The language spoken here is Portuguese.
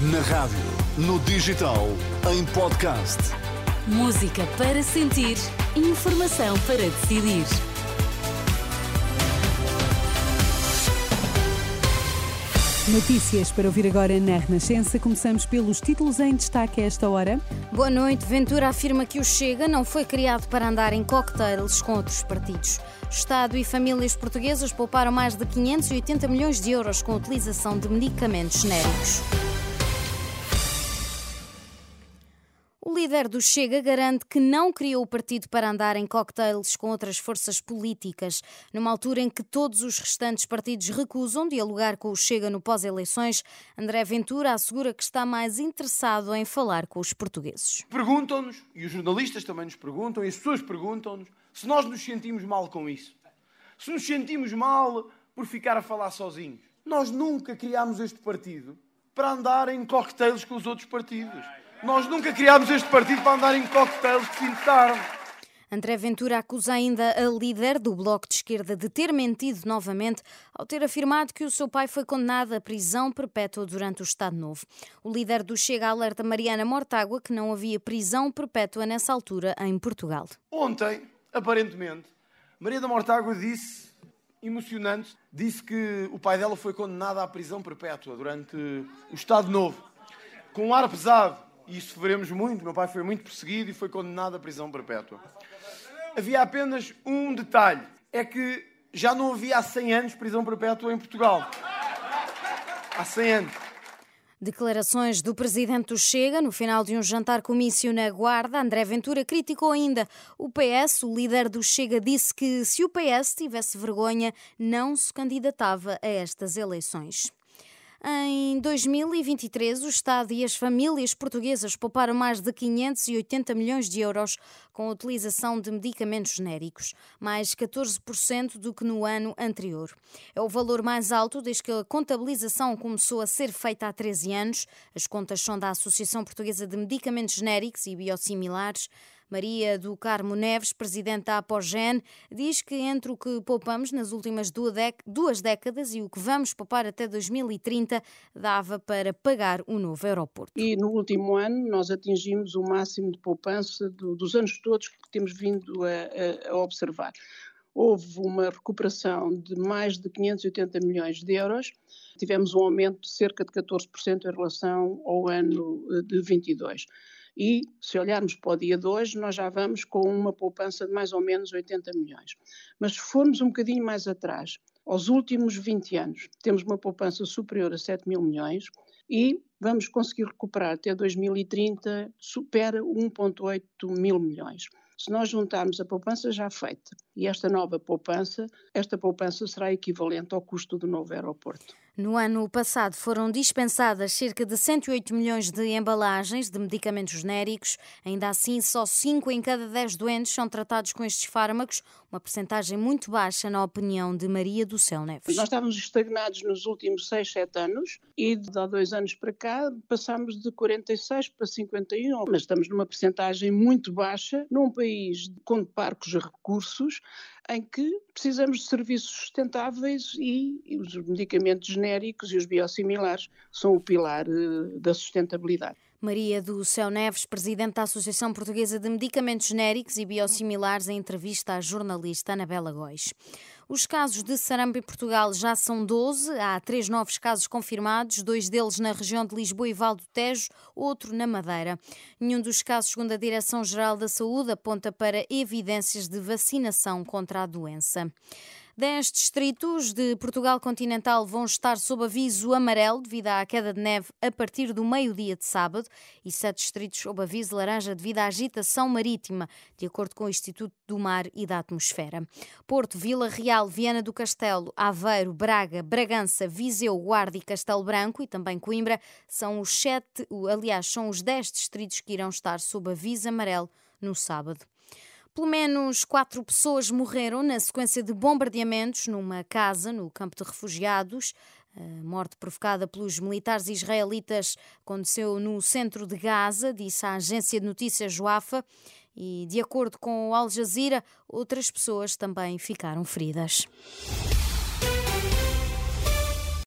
Na rádio, no digital, em podcast. Música para sentir, informação para decidir. Notícias para ouvir agora na Renascença. Começamos pelos títulos em destaque a esta hora. Boa noite. Ventura afirma que o Chega não foi criado para andar em cocktails com outros partidos. Estado e famílias portuguesas pouparam mais de 580 milhões de euros com a utilização de medicamentos genéricos. Líder do Chega garante que não criou o partido para andar em cocktails com outras forças políticas, numa altura em que todos os restantes partidos recusam dialogar com o Chega no pós-eleições. André Ventura assegura que está mais interessado em falar com os portugueses. Perguntam-nos, e os jornalistas também nos perguntam, e as pessoas perguntam-nos, se nós nos sentimos mal com isso. Se nos sentimos mal por ficar a falar sozinhos. Nós nunca criámos este partido para andar em cocktails com os outros partidos. Nós nunca criámos este partido para andar em coquetéis de fim de tarde. André Ventura acusa ainda a líder do Bloco de Esquerda de ter mentido novamente ao ter afirmado que o seu pai foi condenado à prisão perpétua durante o Estado Novo. O líder do Chega alerta Mariana Mortágua que não havia prisão perpétua nessa altura em Portugal. Ontem, aparentemente, Maria da Mortágua disse, emocionante, disse que o pai dela foi condenado à prisão perpétua durante o Estado Novo. Com um ar pesado, e sofremos muito. Meu pai foi muito perseguido e foi condenado à prisão perpétua. Havia apenas um detalhe: é que já não havia há 100 anos prisão perpétua em Portugal. Há 100 anos. Declarações do presidente do Chega no final de um jantar comício na Guarda. André Ventura criticou ainda o PS. O líder do Chega disse que se o PS tivesse vergonha, não se candidatava a estas eleições. Em 2023, o Estado e as famílias portuguesas pouparam mais de 580 milhões de euros com a utilização de medicamentos genéricos, mais 14% do que no ano anterior. É o valor mais alto desde que a contabilização começou a ser feita há 13 anos. As contas são da Associação Portuguesa de Medicamentos Genéricos e Biosimilares. Maria do Carmo Neves, presidente da Apogen, diz que entre o que poupamos nas últimas duas décadas e o que vamos poupar até 2030 dava para pagar o um novo aeroporto. E no último ano nós atingimos o máximo de poupança dos anos todos que temos vindo a, a, observar. Houve uma recuperação de mais de 580 milhões de euros, tivemos um aumento de cerca de 14% em relação ao ano eh, de 22 e, se olharmos para o dia de hoje, nós já vamos com uma poupança de mais ou menos 80 milhões. Mas se formos um bocadinho mais atrás, aos últimos 20 anos, temos uma poupança superior a 7 mil milhões e vamos conseguir recuperar até 2030, supera 1,8 mil milhões. Se nós juntarmos a poupança já feita e esta nova poupança, esta poupança será equivalente ao custo do novo aeroporto. No ano passado foram dispensadas cerca de 108 milhões de embalagens de medicamentos genéricos. Ainda assim, só 5 em cada 10 doentes são tratados com estes fármacos, uma percentagem muito baixa, na opinião de Maria do Céu Neves. Nós estávamos estagnados nos últimos 6, 7 anos e de há dois anos para cá passamos de 46 para 51, mas estamos numa percentagem muito baixa num país com parcos recursos em que precisamos de serviços sustentáveis e, os medicamentos genéricos e os biosimilares são o pilar uh, da sustentabilidade. Maria do Céu Neves, presidente da Associação Portuguesa de Medicamentos Genéricos e Biosimilares, em entrevista à jornalista Anabela Góis. Os casos de sarampo em Portugal já são 12. Há três novos casos confirmados, dois deles na região de Lisboa e Val do Tejo, outro na Madeira. Nenhum dos casos, segundo a Direção-Geral da Saúde, aponta para evidências de vacinação contra a doença. Dez distritos de Portugal continental vão estar sob aviso amarelo devido à queda de neve a partir do meio-dia de sábado e sete distritos sob aviso laranja devido à agitação marítima, de acordo com o Instituto do Mar e da Atmosfera. Porto, Vila Real, Viana do Castelo, Aveiro, Braga, Bragança, Viseu, Guarda e Castelo Branco e também Coimbra são os sete, aliás, são os dez distritos que irão estar sob aviso amarelo no sábado. Pelo menos quatro pessoas morreram na sequência de bombardeamentos numa casa no campo de refugiados. A morte provocada pelos militares israelitas aconteceu no centro de Gaza, disse a agência de notícias Joafa. E, de acordo com o Al Jazeera, outras pessoas também ficaram feridas.